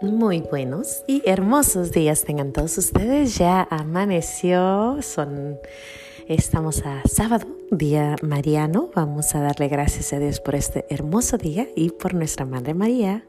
Muy buenos y hermosos días tengan todos ustedes. Ya amaneció, son estamos a sábado, día mariano. Vamos a darle gracias a Dios por este hermoso día y por nuestra Madre María.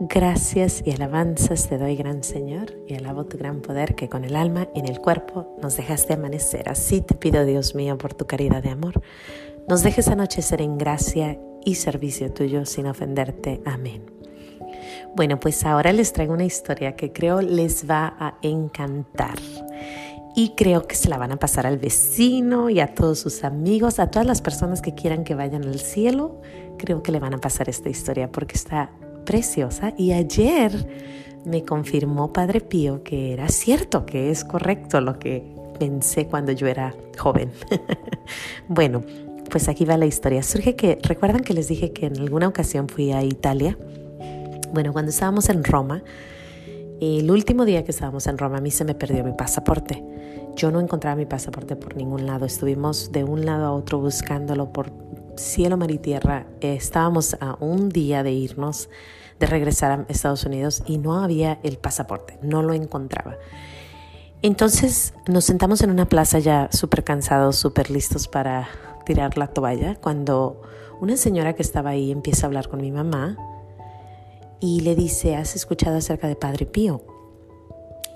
Gracias y alabanzas te doy, gran Señor, y alabo tu gran poder que con el alma y en el cuerpo nos dejaste amanecer. Así te pido, Dios mío, por tu caridad de amor, nos dejes anochecer en gracia y servicio tuyo sin ofenderte. Amén. Bueno, pues ahora les traigo una historia que creo les va a encantar. Y creo que se la van a pasar al vecino y a todos sus amigos, a todas las personas que quieran que vayan al cielo. Creo que le van a pasar esta historia porque está preciosa. Y ayer me confirmó Padre Pío que era cierto, que es correcto lo que pensé cuando yo era joven. bueno, pues aquí va la historia. Surge que, ¿recuerdan que les dije que en alguna ocasión fui a Italia? Bueno, cuando estábamos en Roma, el último día que estábamos en Roma, a mí se me perdió mi pasaporte. Yo no encontraba mi pasaporte por ningún lado. Estuvimos de un lado a otro buscándolo por cielo, mar y tierra. estábamos a un día de irnos, de regresar a Estados Unidos y no había el pasaporte. No lo encontraba. Entonces nos sentamos en una plaza ya súper cansados, súper listos para tirar la toalla, cuando una señora que estaba ahí empieza a hablar con mi mamá y le dice, ¿has escuchado acerca de Padre Pío?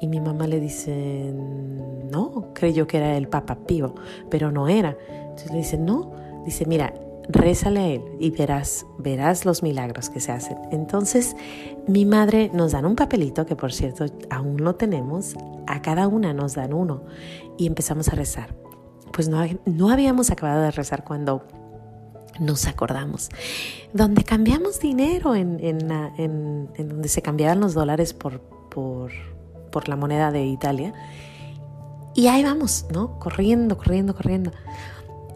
Y mi mamá le dice, no, creyó que era el Papa Pío, pero no era. Entonces le dice, no, dice, mira, rézale a él y verás, verás los milagros que se hacen. Entonces mi madre nos dan un papelito, que por cierto aún lo tenemos, a cada una nos dan uno y empezamos a rezar. Pues no, no habíamos acabado de rezar cuando nos acordamos, donde cambiamos dinero en, en, donde se cambiaban los dólares por, por, por, la moneda de Italia. Y ahí vamos, ¿no? Corriendo, corriendo, corriendo.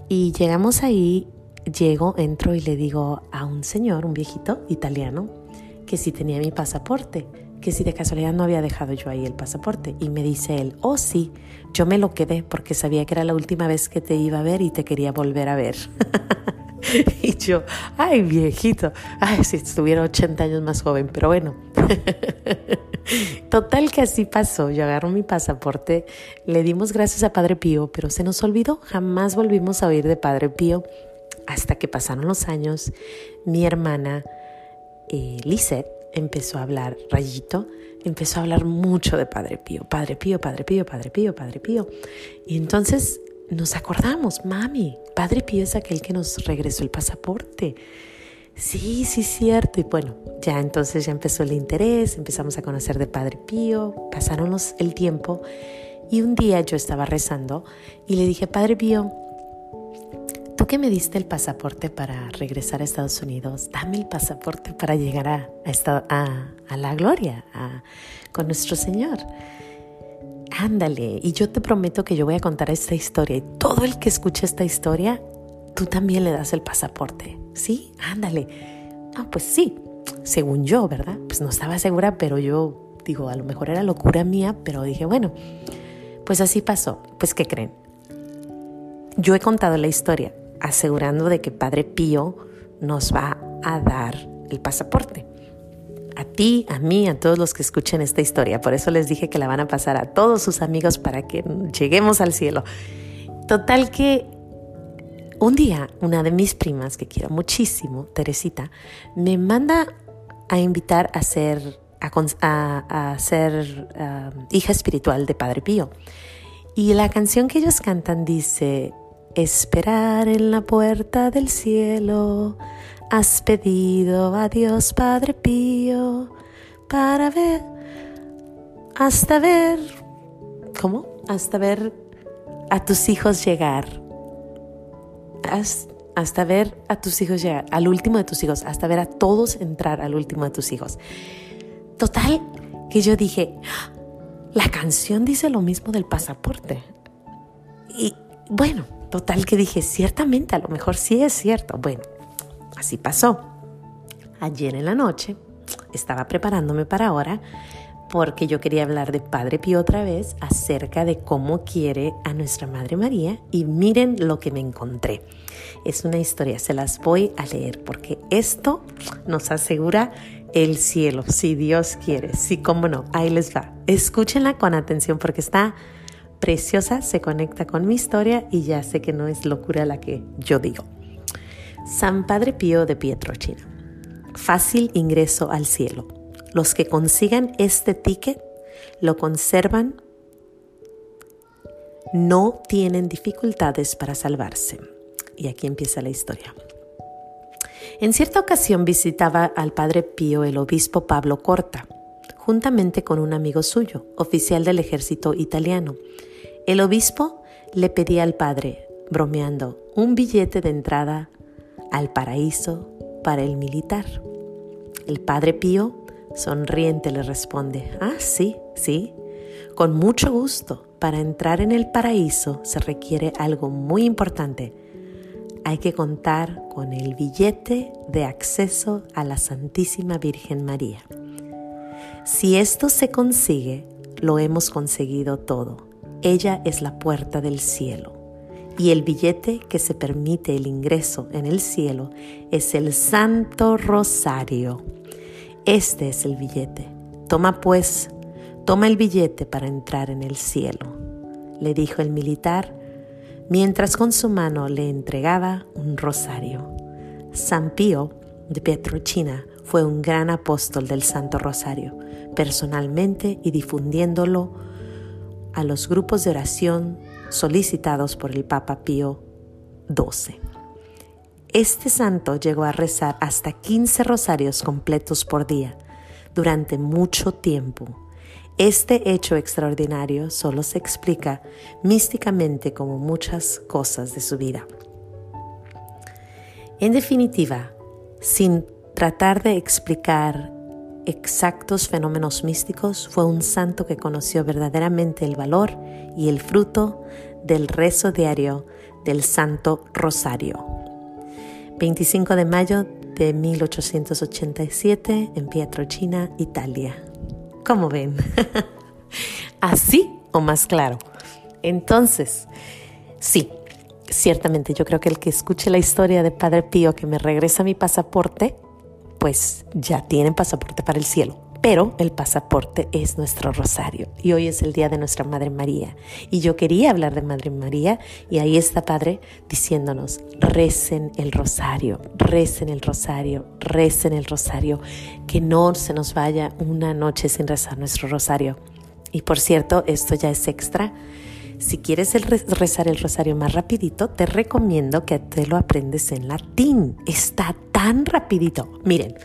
Y llegamos ahí, llego, entro y le digo a un señor, un viejito italiano, que si tenía mi pasaporte, que si de casualidad no había dejado yo ahí el pasaporte. Y me dice él, oh sí, yo me lo quedé porque sabía que era la última vez que te iba a ver y te quería volver a ver. y yo, ay viejito, ay si estuviera 80 años más joven, pero bueno. Total que así pasó, yo agarro mi pasaporte, le dimos gracias a Padre Pío, pero se nos olvidó, jamás volvimos a oír de Padre Pío hasta que pasaron los años, mi hermana eh, empezó a hablar, Rayito, empezó a hablar mucho de Padre Pío, Padre Pío, Padre Pío, Padre Pío, Padre Pío. Y entonces nos acordamos, mami, Padre Pío es aquel que nos regresó el pasaporte. Sí, sí, cierto. Y bueno, ya entonces ya empezó el interés, empezamos a conocer de Padre Pío, pasaron el tiempo y un día yo estaba rezando y le dije, Padre Pío, tú que me diste el pasaporte para regresar a Estados Unidos, dame el pasaporte para llegar a, a, a la gloria, con nuestro Señor ándale, y yo te prometo que yo voy a contar esta historia y todo el que escuche esta historia, tú también le das el pasaporte, ¿sí? Ándale. Ah, pues sí, según yo, ¿verdad? Pues no estaba segura, pero yo digo, a lo mejor era locura mía, pero dije, bueno, pues así pasó. Pues, ¿qué creen? Yo he contado la historia asegurando de que Padre Pío nos va a dar el pasaporte a ti, a mí, a todos los que escuchen esta historia. Por eso les dije que la van a pasar a todos sus amigos para que lleguemos al cielo. Total que un día una de mis primas, que quiero muchísimo, Teresita, me manda a invitar a ser, a, ser um, hija espiritual de Padre Pío. Y la canción que ellos cantan dice, esperar en la puerta del cielo Has pedido a Dios Padre Pío para ver, hasta ver, ¿cómo? Hasta ver a tus hijos llegar. hasta ver a tus hijos llegar, al último de tus hijos, hasta ver a todos entrar al último de tus hijos. Total, que yo dije, la canción dice lo mismo del pasaporte. Y bueno, total que dije, ciertamente, a lo mejor sí es cierto. Bueno, Así pasó. Ayer en la noche estaba preparándome para ahora porque yo quería hablar de Padre Pío otra vez acerca de cómo quiere a nuestra Madre María y miren lo que me encontré. Es una historia, se las voy a leer porque esto nos asegura el cielo, si Dios quiere. Sí, cómo no, ahí les va. Escúchenla con atención porque está preciosa, se conecta con mi historia y ya sé que no es locura la que yo digo. San Padre Pío de China. Fácil ingreso al cielo. Los que consigan este ticket lo conservan, no tienen dificultades para salvarse. Y aquí empieza la historia. En cierta ocasión visitaba al Padre Pío el obispo Pablo Corta, juntamente con un amigo suyo, oficial del ejército italiano. El obispo le pedía al padre, bromeando, un billete de entrada al paraíso para el militar. El padre Pío, sonriente, le responde, ah, sí, sí, con mucho gusto. Para entrar en el paraíso se requiere algo muy importante. Hay que contar con el billete de acceso a la Santísima Virgen María. Si esto se consigue, lo hemos conseguido todo. Ella es la puerta del cielo y el billete que se permite el ingreso en el cielo es el Santo Rosario. Este es el billete. Toma pues, toma el billete para entrar en el cielo, le dijo el militar, mientras con su mano le entregaba un rosario. San Pío de Pietrochina fue un gran apóstol del Santo Rosario, personalmente y difundiéndolo a los grupos de oración solicitados por el Papa Pío XII. Este santo llegó a rezar hasta 15 rosarios completos por día durante mucho tiempo. Este hecho extraordinario solo se explica místicamente como muchas cosas de su vida. En definitiva, sin tratar de explicar exactos fenómenos místicos, fue un santo que conoció verdaderamente el valor y el fruto del rezo diario del Santo Rosario. 25 de mayo de 1887 en Pietrelcina, Italia. ¿Cómo ven? ¿Así o más claro? Entonces, sí, ciertamente yo creo que el que escuche la historia de Padre Pío que me regresa mi pasaporte, pues ya tienen pasaporte para el cielo. Pero el pasaporte es nuestro rosario y hoy es el día de nuestra Madre María. Y yo quería hablar de Madre María y ahí está Padre diciéndonos, recen el rosario, recen el rosario, recen el rosario, que no se nos vaya una noche sin rezar nuestro rosario. Y por cierto, esto ya es extra. Si quieres rezar el rosario más rapidito, te recomiendo que te lo aprendes en latín. Está tan rapidito. Miren,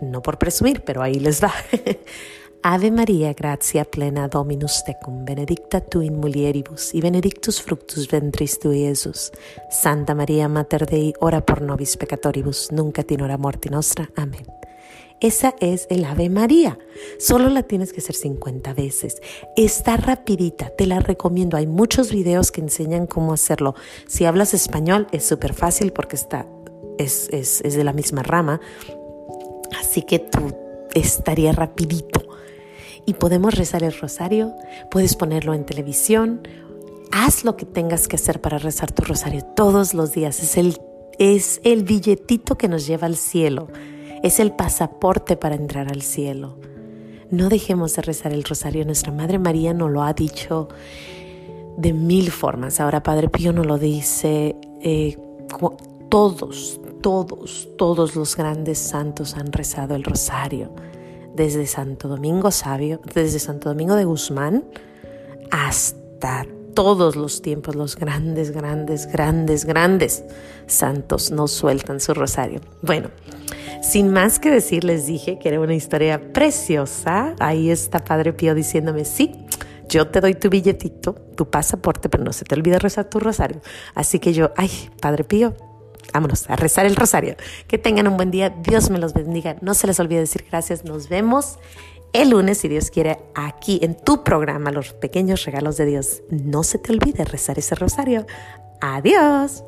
no por presumir, pero ahí les va. Ave María, gracia plena Dominus tecum, benedicta tu in mulieribus, y benedictus fructus ventris tui, Jesús. Santa María, Mater Dei, ora por nobis peccatoribus, nunca in hora morti nostra. Amén. Esa es el Ave María. Solo la tienes que hacer 50 veces. Está rapidita, te la recomiendo. Hay muchos videos que enseñan cómo hacerlo. Si hablas español es súper fácil porque está, es, es, de la misma rama. Así que tú estaría rapidito. Y podemos rezar el rosario, puedes ponerlo en televisión. Haz lo que tengas que hacer para rezar tu rosario todos los días. Es el, es el billetito que nos lleva al cielo es el pasaporte para entrar al cielo. No dejemos de rezar el rosario. Nuestra Madre María nos lo ha dicho de mil formas. Ahora Padre Pío nos lo dice. Eh, todos, todos, todos los grandes santos han rezado el rosario. Desde Santo Domingo Sabio, desde Santo Domingo de Guzmán hasta todos los tiempos, los grandes, grandes, grandes, grandes santos no sueltan su rosario. Bueno, sin más que decir, les dije que era una historia preciosa. Ahí está Padre Pío diciéndome, sí, yo te doy tu billetito, tu pasaporte, pero no se te olvide rezar tu rosario. Así que yo, ay, Padre Pío, vámonos a rezar el rosario. Que tengan un buen día, Dios me los bendiga. No se les olvide decir gracias, nos vemos el lunes, si Dios quiere, aquí en tu programa, Los Pequeños Regalos de Dios. No se te olvide rezar ese rosario. Adiós.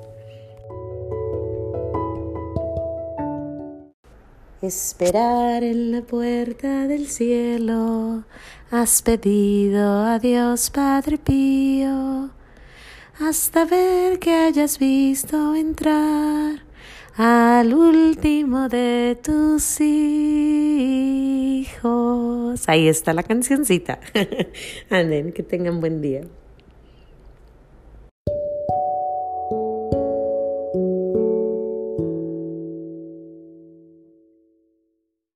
Esperar en la puerta del cielo, has pedido a Dios Padre Pío, hasta ver que hayas visto entrar al último de tus hijos. Ahí está la cancioncita. Anden, que tengan buen día.